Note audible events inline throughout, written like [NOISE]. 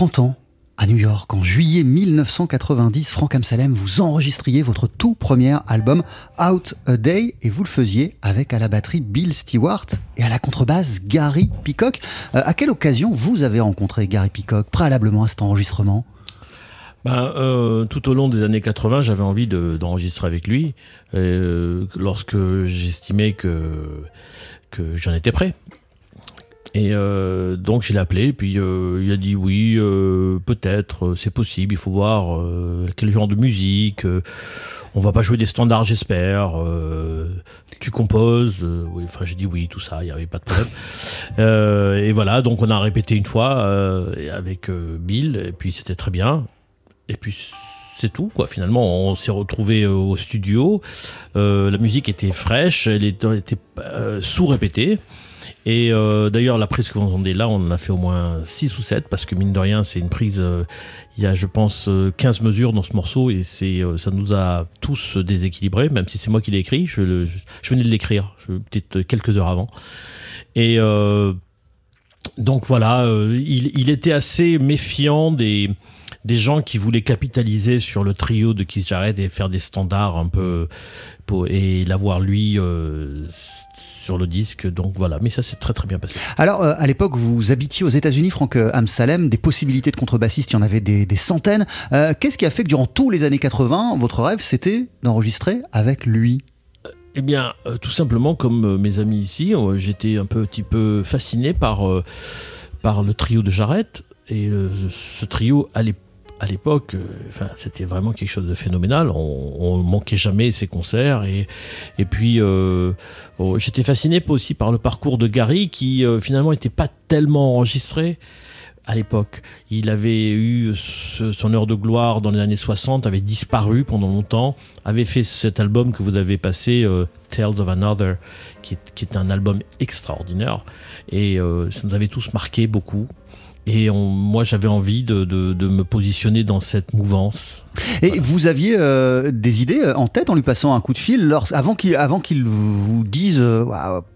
30 ans à New York. En juillet 1990, Frank Amsalem, vous enregistriez votre tout premier album Out a Day et vous le faisiez avec à la batterie Bill Stewart et à la contrebasse Gary Peacock. Euh, à quelle occasion vous avez rencontré Gary Peacock préalablement à cet enregistrement? Ben, euh, tout au long des années 80, j'avais envie d'enregistrer avec lui euh, lorsque j'estimais que, que j'en étais prêt. Et euh, donc je l'ai appelé, puis euh, il a dit oui, euh, peut-être, c'est possible, il faut voir quel genre de musique. on va pas jouer des standards, j'espère. tu composes, oui, enfin j'ai dit oui, tout ça, il n'y avait pas de problème. [LAUGHS] et voilà, donc on a répété une fois avec Bill, et puis c'était très bien. Et puis c'est tout quoi finalement on s'est retrouvé au studio la musique était fraîche elle était, était sous-répétée et euh, d'ailleurs, la prise que vous entendez là, on en a fait au moins 6 ou 7, parce que mine de rien, c'est une prise, euh, il y a je pense 15 euh, mesures dans ce morceau, et ça nous a tous déséquilibrés, même si c'est moi qui l'ai écrit, je, venais de l'écrire, peut-être quelques heures avant. Et donc voilà, il, il, était assez méfiant des, des gens qui voulaient capitaliser sur le trio de Keith Jarrett et faire des standards un peu, pour, et l'avoir lui sur le disque. Donc voilà, mais ça s'est très très bien passé. Alors euh, à l'époque, vous habitiez aux États-Unis, Franck euh, Amsalem, des possibilités de contrebassiste, il y en avait des, centaines. Euh, qu'est-ce qui a fait que durant tous les années 80, votre rêve c'était d'enregistrer avec lui? Eh bien, tout simplement, comme mes amis ici, j'étais un petit peu fasciné par, par le trio de Jarrett. Et ce trio, à l'époque, à l'époque, euh, c'était vraiment quelque chose de phénoménal. On, ne manquait jamais ses concerts et, et puis euh, oh, j'étais fasciné aussi par le parcours de Gary qui euh, finalement n'était pas tellement enregistré à l'époque. Il avait eu son heure de gloire dans les années 60, avait disparu pendant longtemps, avait fait cet album que vous avez passé, Tales of Another, qui est, qui est, un album extraordinaire. Et ça nous avait tous marqué beaucoup. Et moi, j'avais envie de, me positionner dans cette mouvance. Et vous aviez euh, des idées euh, en tête en lui passant un coup de fil avant qu'il vous dise euh,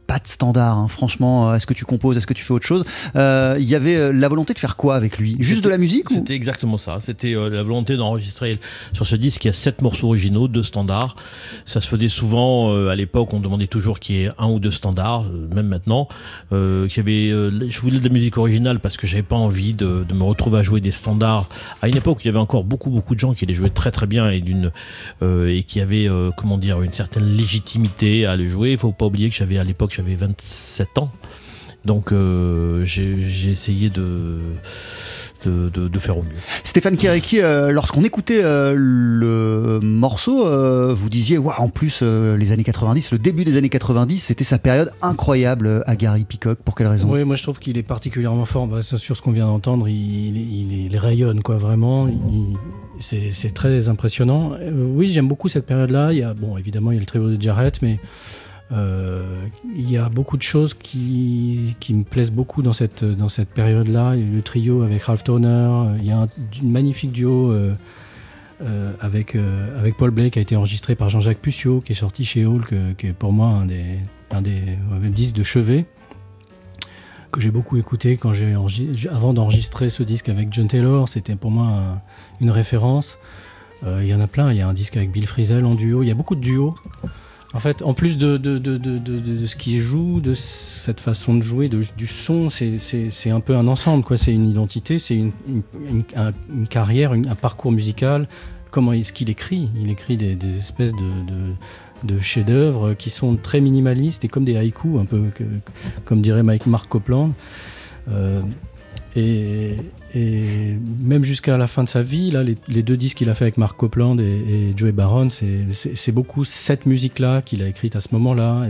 pas de standard, hein. franchement. Est-ce que tu composes Est-ce que tu fais autre chose euh, Il y avait la volonté de faire quoi avec lui? Juste de la musique C'était exactement ça. C'était la volonté d'enregistrer sur ce disque. Il y a sept morceaux originaux, deux standards. Ça se faisait souvent à l'époque. On demandait toujours qu'il y ait un ou deux standards, même maintenant. qu'il y avait, je voulais de la musique originale parce que j'avais pas envie de, me retrouver à jouer des standards. À une époque, il y avait encore beaucoup beaucoup de gens qui les jouaient très très bien et d'une et qui avaient comment dire une certaine légitimité à les jouer. Il faut pas oublier que j'avais à l'époque j'avais 27 ans. Donc euh, j'ai essayé de, de, faire au mieux. Stéphane Kéréki, euh, lorsqu'on écoutait euh, le morceau, vous disiez, ouais, en plus, les années 90, le début des années 90, c'était sa période incroyable à Gary Peacock. Pour quelle raison? Oui, moi je trouve qu'il est particulièrement fort. Bah, sur ce qu'on vient d'entendre, il, il, rayonne, quoi, vraiment. C'est très impressionnant. oui, j'aime beaucoup cette période-là. Il y a, bon, évidemment, il y a le trio de Jarrett, mais euh, il y a beaucoup de choses qui, me plaisent beaucoup dans cette, période-là. Le trio avec Ralph Toner, il y a un, magnifique duo euh, euh, avec, Paul Blake qui a été enregistré par Jean-Jacques Puccio, qui est sorti chez Hall, qui est pour moi un des, un des disques de chevet que j'ai beaucoup écouté quand j'ai avant d'enregistrer ce disque avec John Taylor. C'était pour moi une référence. Il y en a plein. Il y a un disque avec Bill Frisell en duo. Il y a beaucoup de duos. En fait, en plus de, de, de, de ce qui joue, de cette façon de jouer, du son, c'est un peu un ensemble. quoi. C'est une identité, c'est une, une, carrière, un parcours musical. Comment est-ce qu'il écrit? Il écrit des, espèces de, chefs-d'œuvre qui sont très minimalistes et comme des haïkus, un peu comme dirait Mike Mark Copland. Euh, et, même jusqu'à la fin de sa vie, là, les, deux disques qu'il a fait avec Mark Copland et, Joey Baron, c'est beaucoup cette musique-là qu'il a écrite à ce moment-là.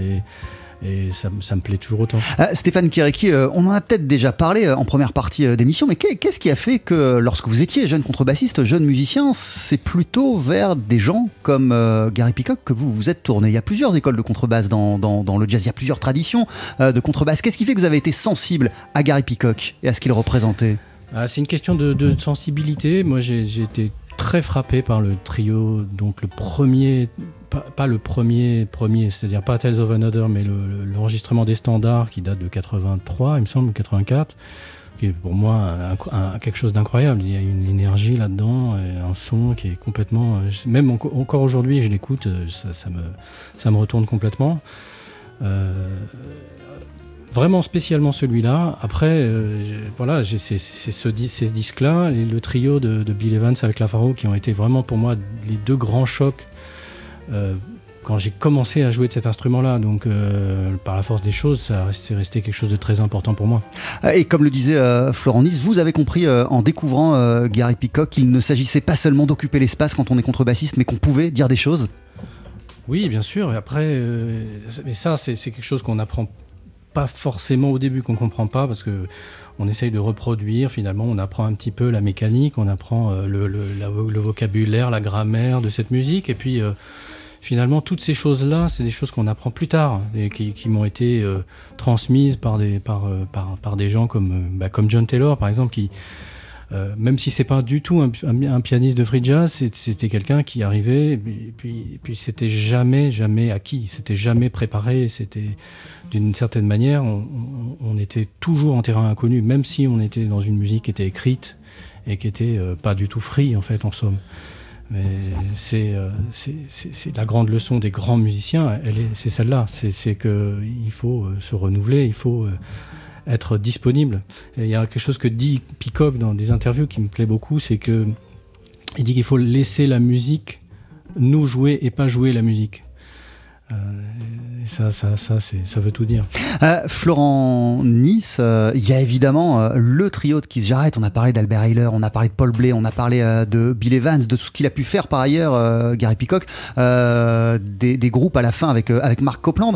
Ça, me plaît toujours autant. Euh, Stéphane Kireki, euh, on en a peut-être déjà parlé euh, en première partie d'émission, mais qu'est-ce qui a fait que lorsque vous étiez jeune contrebassiste, jeune musicien, c'est plutôt vers des gens comme Gary Peacock que vous vous êtes tourné? Il y a plusieurs écoles de contrebasse dans, dans le jazz, il y a plusieurs traditions de contrebasse. Qu'est-ce qui fait que vous avez été sensible à Gary Peacock et à ce qu'il représentait? Ah, c'est une question de, sensibilité. Moi, j'ai été très frappé par le trio, donc le premier, pas, le premier, premier, c'est-à-dire pas Tales of Another, mais l'enregistrement des standards qui date de 83, il me semble, 84. qui est pour moi quelque chose d'incroyable. Il y a une énergie là-dedans, un son qui est complètement. Même encore aujourd'hui, je l'écoute, ça, me, ça me retourne complètement. vraiment spécialement celui-là. Après, voilà, c'est ce, et le trio de, Bill Evans avec La Faro qui ont été vraiment pour moi les deux grands chocs quand j'ai commencé à jouer de cet instrument-là. Donc, euh, par la force des choses, ça c'est resté quelque chose de très important pour moi. Et comme le disait euh, Florent Nice, vous avez compris euh, en découvrant Gary Peacock qu'il ne s'agissait pas seulement d'occuper l'espace quand on est contrebassiste, mais qu'on pouvait dire des choses Oui, bien sûr. Et après, mais ça, c'est quelque chose qu'on apprend pas forcément au début, qu'on comprend pas, parce que on essaye de reproduire, finalement, on apprend un petit peu la mécanique, on apprend le, le, vocabulaire, la grammaire de cette musique, et puis finalement, toutes ces choses-là, c'est des choses qu'on apprend plus tard et qui, m'ont été euh, transmises par des, euh, gens comme, euh, bah, comme John Taylor, par exemple, qui, même si c'est pas du tout un, pianiste de free jazz, c'était quelqu'un qui arrivait, et puis, c'était jamais, jamais acquis, c'était jamais préparé, c'était d'une certaine manière, on, on, était toujours en terrain inconnu, même si on était dans une musique qui était écrite et qui était pas du tout free en fait, en somme. Mais euh, c'est la grande leçon des grands musiciens, c'est celle-là. C'est qu'il faut euh, se renouveler, il faut euh, être disponible. il y a quelque chose que dit Peacock dans des interviews qui me plaît beaucoup, c'est que il dit qu'il faut laisser la musique nous jouer et pas jouer la musique. Euh, ça, ça, ça, ça, veut tout dire. Euh, Florent Nice, euh, il y a évidemment le trio de Keith Jarrett. On a parlé d'Albert Ayler, on a parlé de Paul Blay, on a parlé de Bill Evans, de tout ce qu'il a pu faire par ailleurs, Gary Peacock, des, groupes à la fin avec, avec Mark Copeland.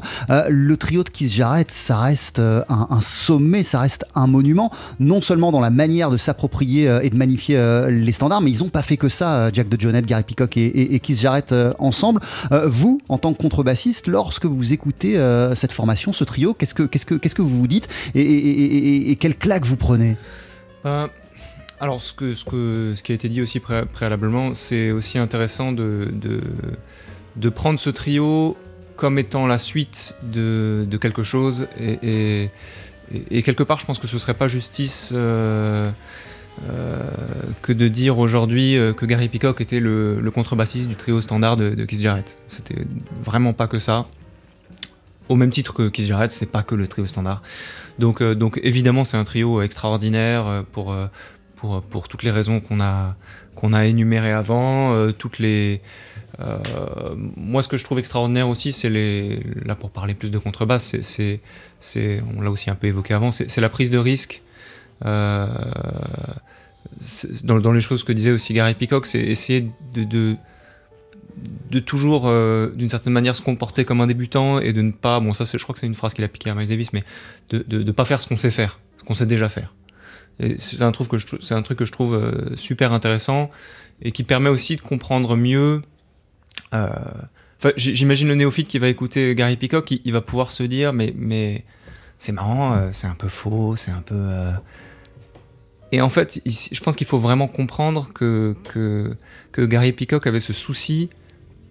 le trio de Keith Jarrett, ça reste un, sommet, ça reste un monument, non seulement dans la manière de s'approprier et de magnifier les standards, mais ils n'ont pas fait que ça, Jack de Jonette, Gary Peacock et, et Keith Jarrett ensemble. vous, en tant que contrebassiste, lorsque vous écoutez euh, cette formation, ce trio? Qu'est-ce que, qu'est-ce que, qu'est-ce que vous vous dites? Et, quelle claque vous prenez? Euh, alors, ce, que, ce, que, ce qui a été dit aussi préalablement, c'est aussi intéressant de, de, prendre ce trio comme étant la suite de, de quelque chose. Et, et, quelque part, je pense que ce serait pas justice euh, que de dire aujourd'hui euh, que Gary Peacock était le, contrebassiste du trio standard de, de Keith Jarrett. C'était vraiment pas que ça. Au même titre que Keith Jarrett, c'est pas que le trio standard. Donc, euh, donc évidemment, c'est un trio extraordinaire euh, pour, pour, pour toutes les raisons qu'on a, qu'on a énumérées avant. toutes les, moi, ce que je trouve extraordinaire aussi, c'est les. Là, pour parler plus de contrebasse, c'est, on l'a aussi un peu évoqué avant, c'est, la prise de risque. Euh, dans, les choses que disait aussi Gary Peacock, c'est essayer de, toujours, euh, d'une certaine manière, se comporter comme un débutant et de ne pas, bon ça je crois que c'est une phrase qu'il a piqué à Miles Davis, mais de ne pas faire ce qu'on sait faire, ce qu'on sait déjà faire. C'est un, truc que je, trouve euh, super intéressant et qui permet aussi de comprendre mieux... Euh, j'imagine le néophyte qui va écouter Gary Peacock, il, va pouvoir se dire, mais, mais c'est marrant, c'est un peu faux, c'est un peu... Et en fait, je pense qu'il faut vraiment comprendre que, que, Gary Peacock avait ce souci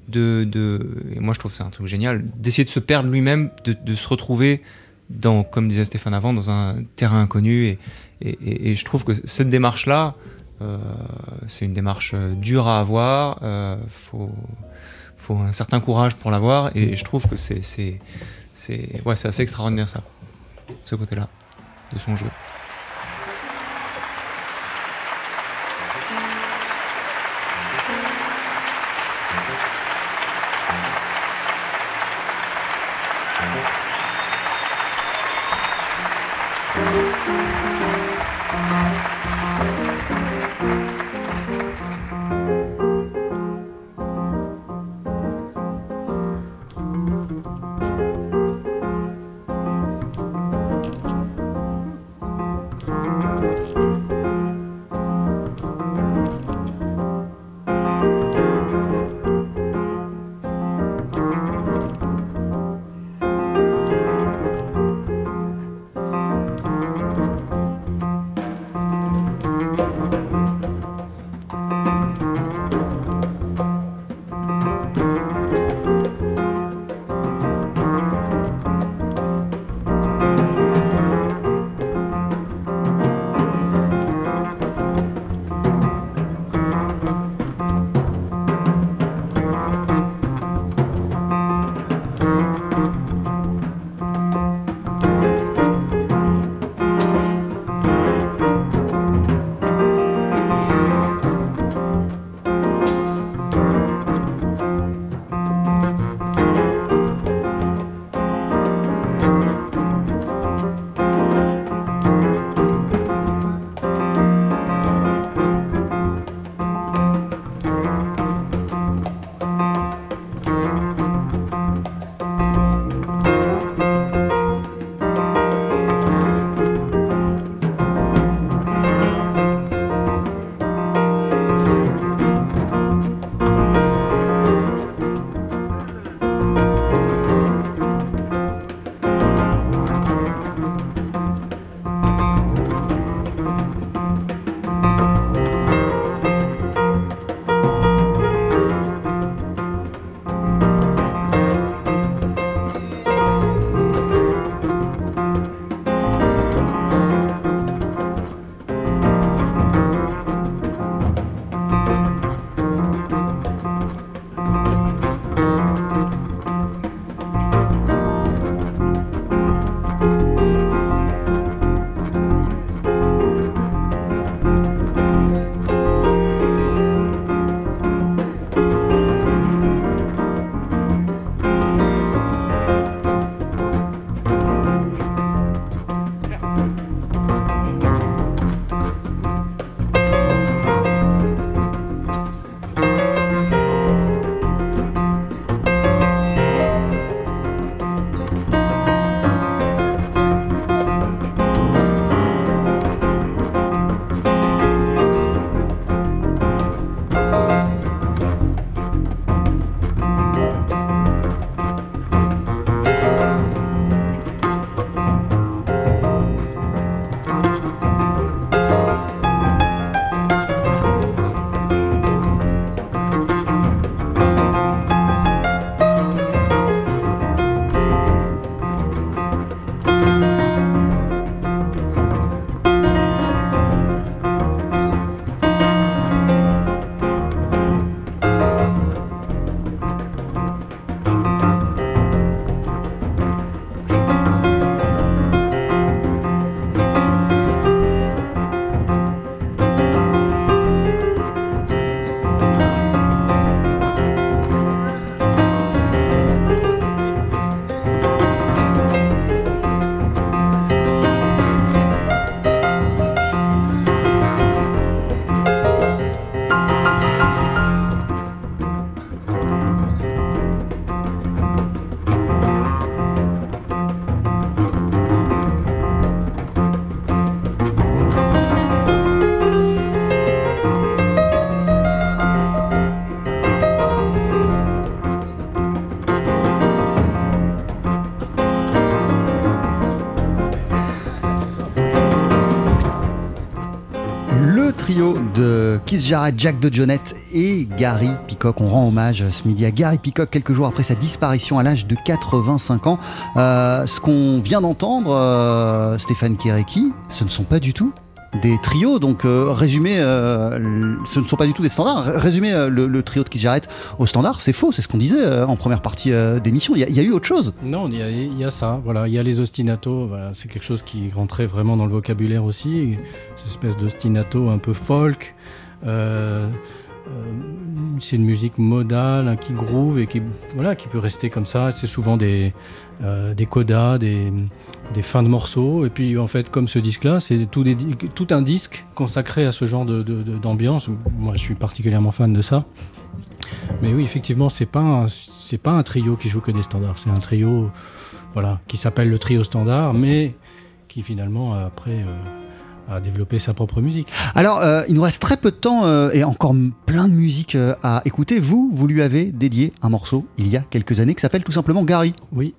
de, de et moi je trouve c'est un truc génial, d'essayer de se perdre lui-même, de, se retrouver dans, comme disait Stéphane avant, dans un terrain inconnu. Et, et, je trouve que cette démarche-là, euh, c'est une démarche euh, dure à avoir. Il euh, faut, faut un certain courage pour l'avoir. Et je trouve que c'est, ouais, c'est assez extraordinaire ça, ce côté-là de son jeu. Keith Jarrett, Jack de Jonette et Gary Peacock. On rend hommage ce midi à Gary Peacock quelques jours après sa disparition à l'âge de 85 ans. Euh, ce qu'on vient d'entendre, euh, Stéphane Kéréki, ce ne sont pas du tout des trios. Donc, euh, résumer, euh, ce ne sont pas du tout des standards. Résumer le, trio de Keith Jarrett au standard, c'est faux. C'est ce qu'on disait en première partie d'émission. Il, y, a eu autre chose. Non, il y a, ça. Voilà, il y a les ostinatos. Voilà, c'est quelque chose qui rentrait vraiment dans le vocabulaire aussi. Cette espèce d'ostinato un peu folk. Euh, c'est une musique modale hein, qui groove et qui, voilà, qui peut rester comme ça. C'est souvent des, euh, des codas, des, des, fins de morceaux. Et puis, en fait, comme ce disque-là, c'est tout, un disque consacré à ce genre d'ambiance. De, Moi, je suis particulièrement fan de ça. Mais oui, effectivement, c'est pas c'est pas un trio qui joue que des standards. C'est un trio, voilà, qui s'appelle le trio standard, mais qui finalement après. Euh, à développer sa propre musique. Alors, euh, il nous reste très peu de temps euh, et encore plein de musique euh, à écouter. Vous, vous lui avez dédié un morceau il y a quelques années qui s'appelle tout simplement Gary. Oui.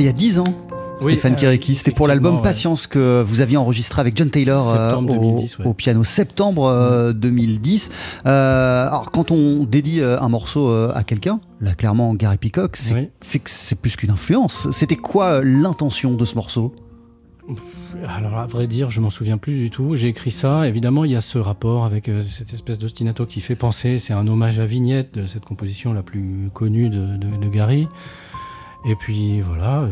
C'était il y a 10 ans. Oui, Stéphane euh, Kiriki, c'était pour l'album ouais. Patience que vous aviez enregistré avec John Taylor euh, au, 2010, ouais. au, piano, septembre euh, 2010. alors quand on dédie un morceau à quelqu'un, là clairement Gary Peacock, c'est oui. plus qu'une influence. C'était quoi l'intention de ce morceau? Alors à vrai dire, je m'en souviens plus du tout. J'ai écrit ça. Évidemment, il y a ce rapport avec euh, cette espèce d'ostinato qui fait penser. C'est un hommage à Vignette, de cette composition la plus connue de, de, de Gary. Et puis voilà,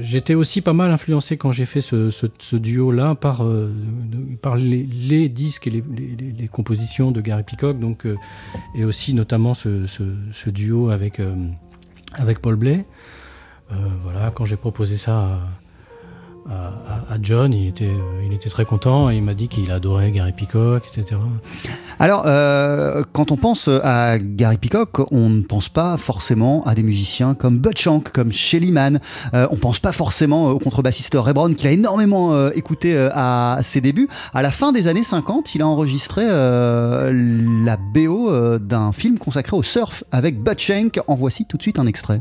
j'étais aussi pas mal influencé quand j'ai fait ce, duo-là par, euh, les, disques et les, compositions de Gary Peacock, donc, euh, et aussi notamment ce, duo avec, euh, avec Paul Blais. voilà, quand j'ai proposé ça à, John, il était, il était très content il m'a dit qu'il adorait Gary Peacock, etc. Alors, euh, quand on pense à Gary Peacock, on ne pense pas forcément à des musiciens comme Bud Shank, comme Shelly Manne. Euh, on ne pense pas forcément au contrebassiste Ray Brown, qu'il a énormément euh, écouté euh, à ses débuts. À la fin des années 50, il a enregistré euh, la BO euh, d'un film consacré au surf avec Bud Shank. En voici tout de suite un extrait.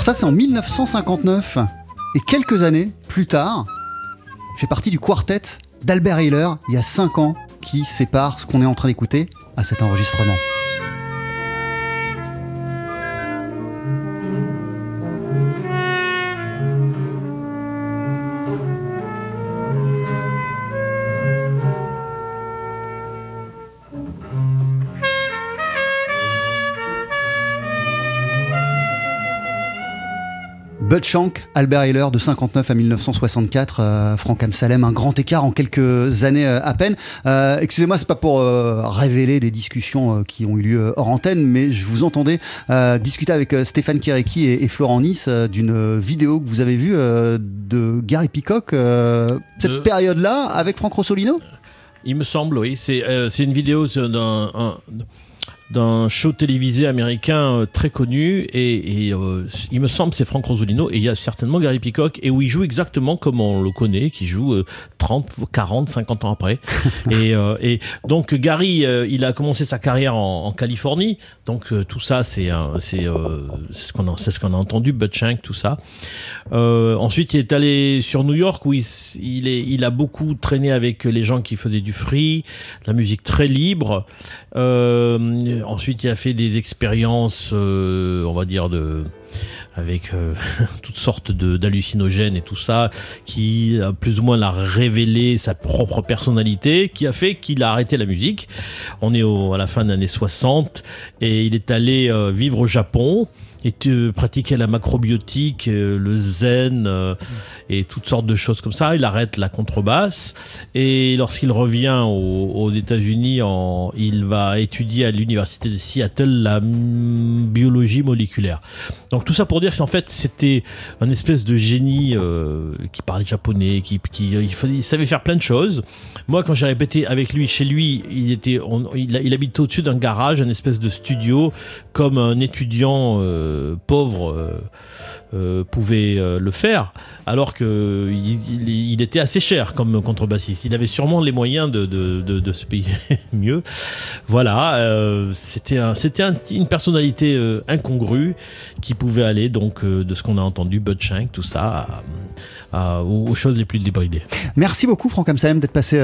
Ça, c'est en 1959. Et quelques années plus tard, il fait partie du quartet d'Albert Hiller, il y a 5 ans, qui sépare ce qu'on est en train d'écouter à cet enregistrement. Bud Shank, Albert Heller, de 59 à 1964, euh, Franck Amsalem, un grand écart en quelques années euh, à peine. Euh, excusez-moi, c'est pas pour révéler des discussions qui ont eu lieu hors antenne, mais je vous entendais discuter avec Stéphane Kéréki et, Florent Nice d'une vidéo que vous avez vue de Gary Peacock, cette période-là, avec Franck Rossolino? Il me semble, oui. C'est une vidéo d'un d'un show télévisé américain euh, très connu. Et, euh, il me semble c'est Frank Rosolino et il y a certainement Gary Peacock. Et où il joue exactement comme on le connaît qui joue 30 40 50 ans après. [LAUGHS] Et, euh, et, donc Gary il a commencé sa carrière en, Californie. Donc tout ça c'est c'est ce qu'on a c'est ce qu'on a entendu Bud Shank tout ça. Ensuite il est allé sur New York où il, il, est, il a beaucoup traîné avec les gens qui faisaient du free de la musique très libre ensuite, il a fait des expériences, euh, on va dire, de, avec euh, [LAUGHS] toutes sortes d'hallucinogènes et tout ça, qui a plus ou moins l'a révélé sa propre personnalité, qui a fait qu'il a arrêté la musique. On est à la fin des années 60 et il est allé euh, vivre au Japon et tu pratiquais la macrobiotique, euh, le zen euh, et toutes sortes de choses comme ça. Il arrête la contrebasse et lorsqu'il revient aux, États-Unis, il va étudier à l'université de Seattle la biologie moléculaire. Donc tout ça pour dire qu'en fait c'était un espèce de génie euh, qui parlait japonais, qui, il, savait faire plein de choses. Moi quand j'ai répété avec lui chez lui, il était, il, il habite au-dessus d'un garage, un espèce de studio comme un étudiant. Euh, pauvre euh, euh, pouvait le faire, alors qu'il il, était assez cher comme contrebassiste. Il avait sûrement les moyens de, se payer [LAUGHS] mieux. Voilà, c'était c'était une personnalité incongrue qui pouvait aller donc de ce qu'on a entendu, Bud Shank, tout ça, aux, choses les plus débridées. Merci beaucoup Franck Amsalem d'être passé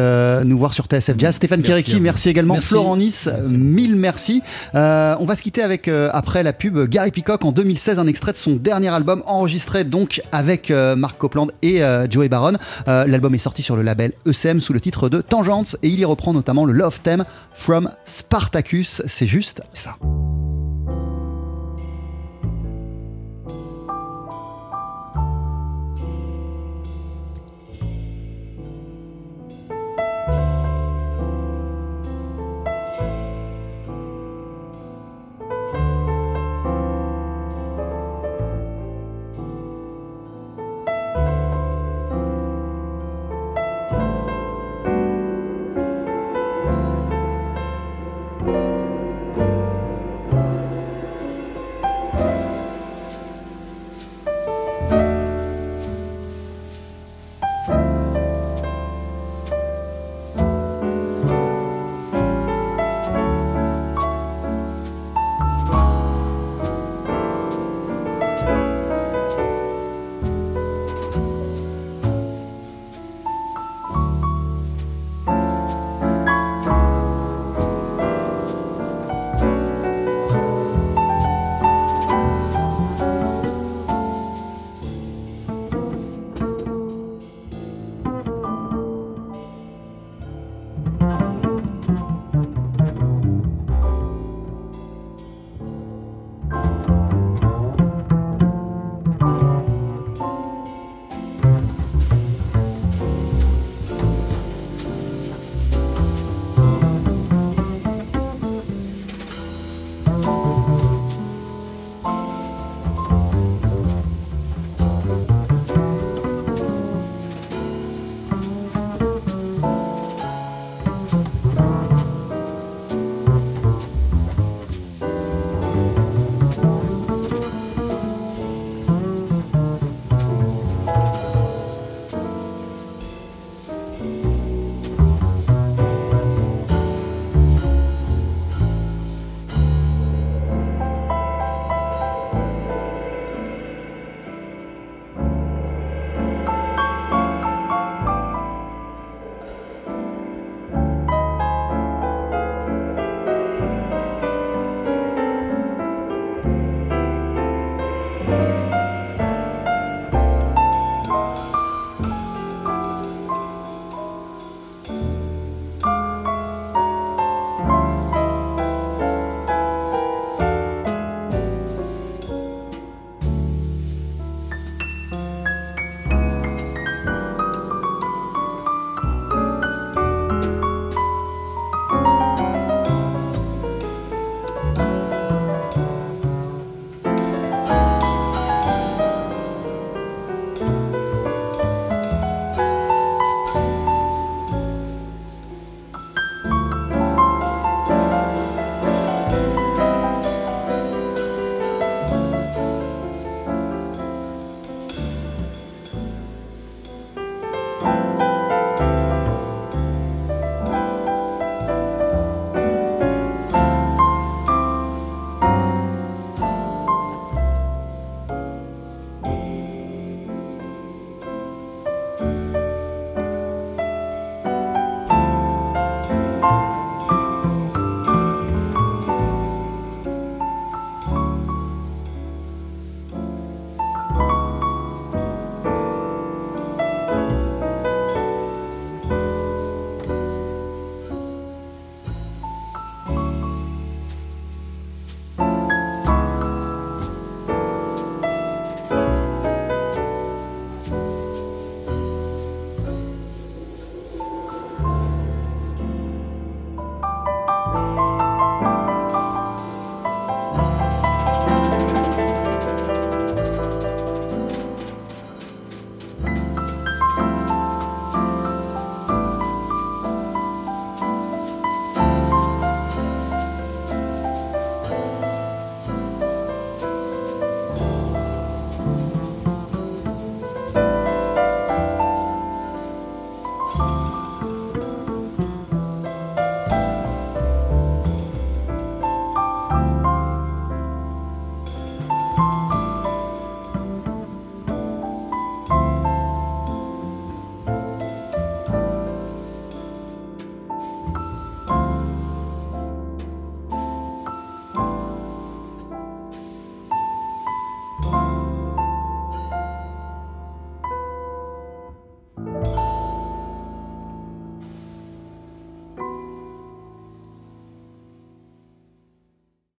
nous voir sur TSF Jazz. Stéphane Kéréki, merci également. Florent Nice, mille merci. on va se quitter avec, après la pub, Gary Peacock en 2016 un extrait de son dernier album enregistré donc avec euh, Mark Copeland et euh, Joey Baron. Euh, l'album est sorti sur le label ECM sous le titre de Tangents et il y reprend notamment le Love Theme from Spartacus. C'est juste ça.